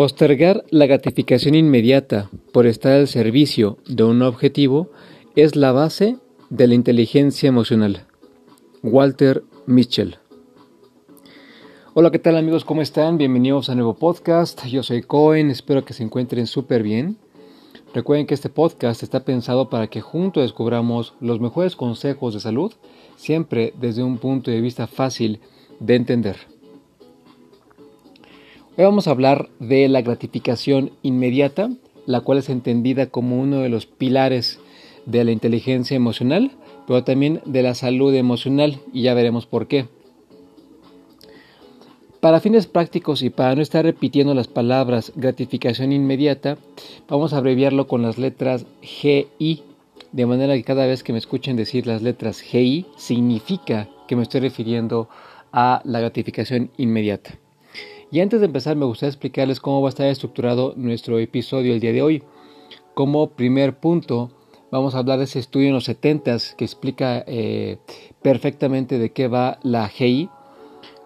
Postergar la gratificación inmediata por estar al servicio de un objetivo es la base de la inteligencia emocional. Walter Mitchell. Hola, ¿qué tal amigos? ¿Cómo están? Bienvenidos a nuevo podcast. Yo soy Cohen, espero que se encuentren súper bien. Recuerden que este podcast está pensado para que juntos descubramos los mejores consejos de salud, siempre desde un punto de vista fácil de entender. Hoy vamos a hablar de la gratificación inmediata, la cual es entendida como uno de los pilares de la inteligencia emocional, pero también de la salud emocional, y ya veremos por qué. Para fines prácticos y para no estar repitiendo las palabras gratificación inmediata, vamos a abreviarlo con las letras GI, de manera que cada vez que me escuchen decir las letras GI, significa que me estoy refiriendo a la gratificación inmediata. Y antes de empezar me gustaría explicarles cómo va a estar estructurado nuestro episodio el día de hoy. Como primer punto vamos a hablar de ese estudio en los 70 que explica eh, perfectamente de qué va la GI.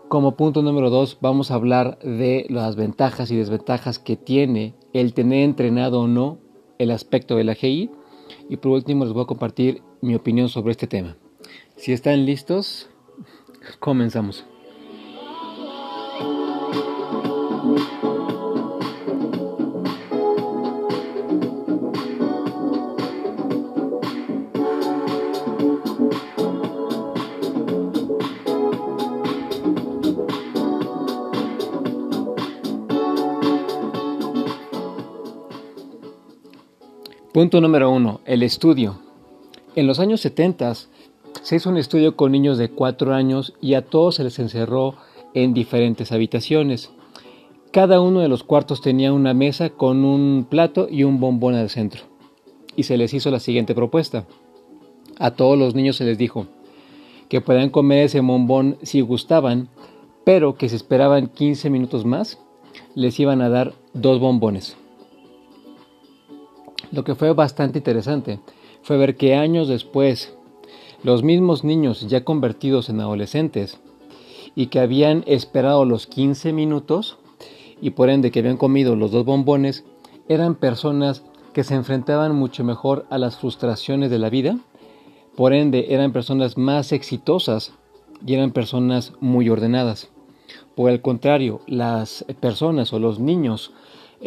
Como punto número dos vamos a hablar de las ventajas y desventajas que tiene el tener entrenado o no el aspecto de la GI. Y por último les voy a compartir mi opinión sobre este tema. Si están listos, comenzamos. Punto número uno, el estudio. En los años 70 se hizo un estudio con niños de 4 años y a todos se les encerró en diferentes habitaciones. Cada uno de los cuartos tenía una mesa con un plato y un bombón al centro. Y se les hizo la siguiente propuesta. A todos los niños se les dijo que puedan comer ese bombón si gustaban, pero que si esperaban 15 minutos más, les iban a dar dos bombones. Lo que fue bastante interesante fue ver que años después, los mismos niños ya convertidos en adolescentes y que habían esperado los 15 minutos y por ende que habían comido los dos bombones, eran personas que se enfrentaban mucho mejor a las frustraciones de la vida, por ende eran personas más exitosas y eran personas muy ordenadas. Por el contrario, las personas o los niños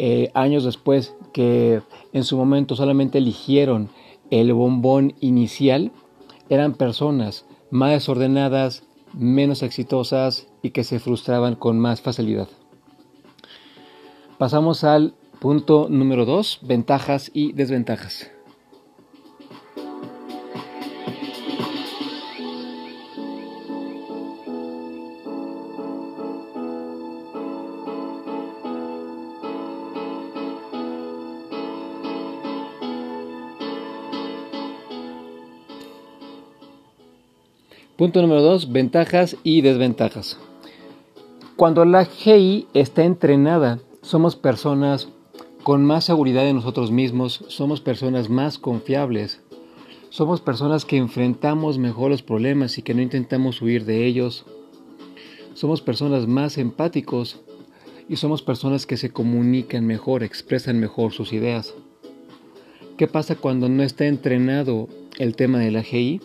eh, años después que en su momento solamente eligieron el bombón inicial, eran personas más desordenadas, menos exitosas y que se frustraban con más facilidad. Pasamos al punto número 2, ventajas y desventajas. Punto número 2, ventajas y desventajas. Cuando la GI está entrenada, somos personas con más seguridad en nosotros mismos, somos personas más confiables, somos personas que enfrentamos mejor los problemas y que no intentamos huir de ellos, somos personas más empáticos y somos personas que se comunican mejor, expresan mejor sus ideas. ¿Qué pasa cuando no está entrenado el tema de la GI?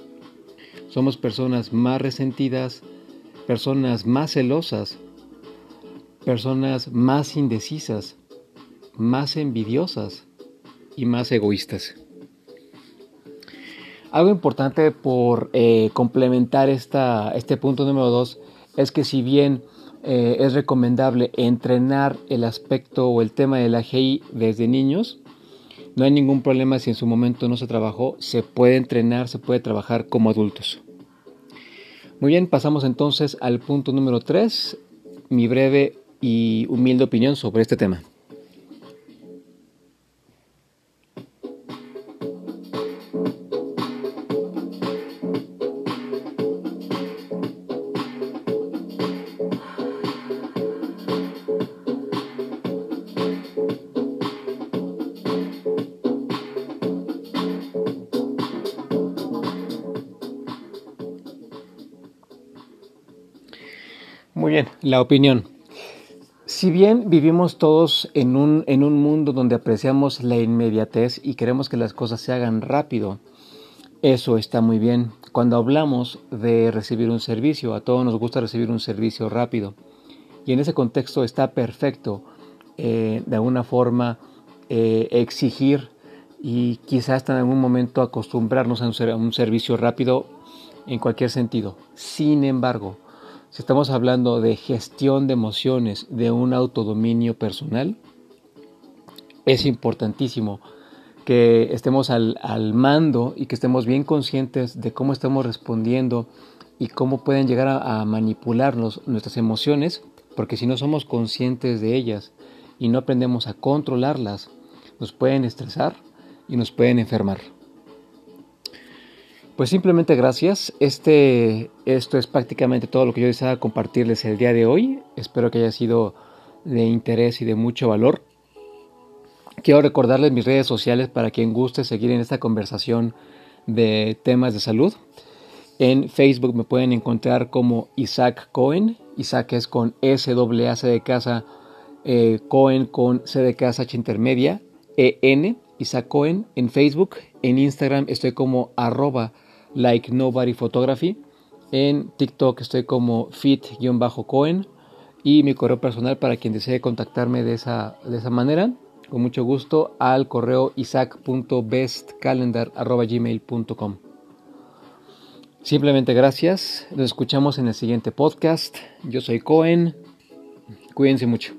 Somos personas más resentidas, personas más celosas, personas más indecisas, más envidiosas y más egoístas. Algo importante por eh, complementar esta, este punto número dos es que si bien eh, es recomendable entrenar el aspecto o el tema de la GI desde niños, no hay ningún problema si en su momento no se trabajó, se puede entrenar, se puede trabajar como adultos. Muy bien, pasamos entonces al punto número 3, mi breve y humilde opinión sobre este tema. Muy bien, la opinión. Si bien vivimos todos en un, en un mundo donde apreciamos la inmediatez y queremos que las cosas se hagan rápido, eso está muy bien. Cuando hablamos de recibir un servicio, a todos nos gusta recibir un servicio rápido. Y en ese contexto está perfecto eh, de alguna forma eh, exigir y quizás hasta en algún momento acostumbrarnos a un, a un servicio rápido en cualquier sentido. Sin embargo, si estamos hablando de gestión de emociones, de un autodominio personal, es importantísimo que estemos al, mando y que estemos bien conscientes de cómo estamos respondiendo y cómo pueden llegar a, manipularnos nuestras emociones, porque si no somos conscientes de ellas y no aprendemos a controlarlas, nos pueden estresar y nos pueden enfermar. Pues simplemente gracias. Este, esto es prácticamente todo lo que yo deseaba compartirles el día de hoy. Espero que haya sido de interés y de mucho valor. Quiero recordarles mis redes sociales para quien guste seguir en esta conversación de temas de salud. En Facebook me pueden encontrar como Isaac Cohen. Isaac es con S A C de casa, eh, Cohen con C de casa H intermedia, E N, Isaac Cohen en Facebook. En Instagram estoy como arroba like nobody photography. En TikTok estoy como fit-cohen y mi correo personal para quien desee contactarme de esa, de esa manera con mucho gusto al correo isaac.bestcalendar.gmail.com. Simplemente gracias. Nos escuchamos en el siguiente podcast. Yo soy Cohen. Cuídense mucho.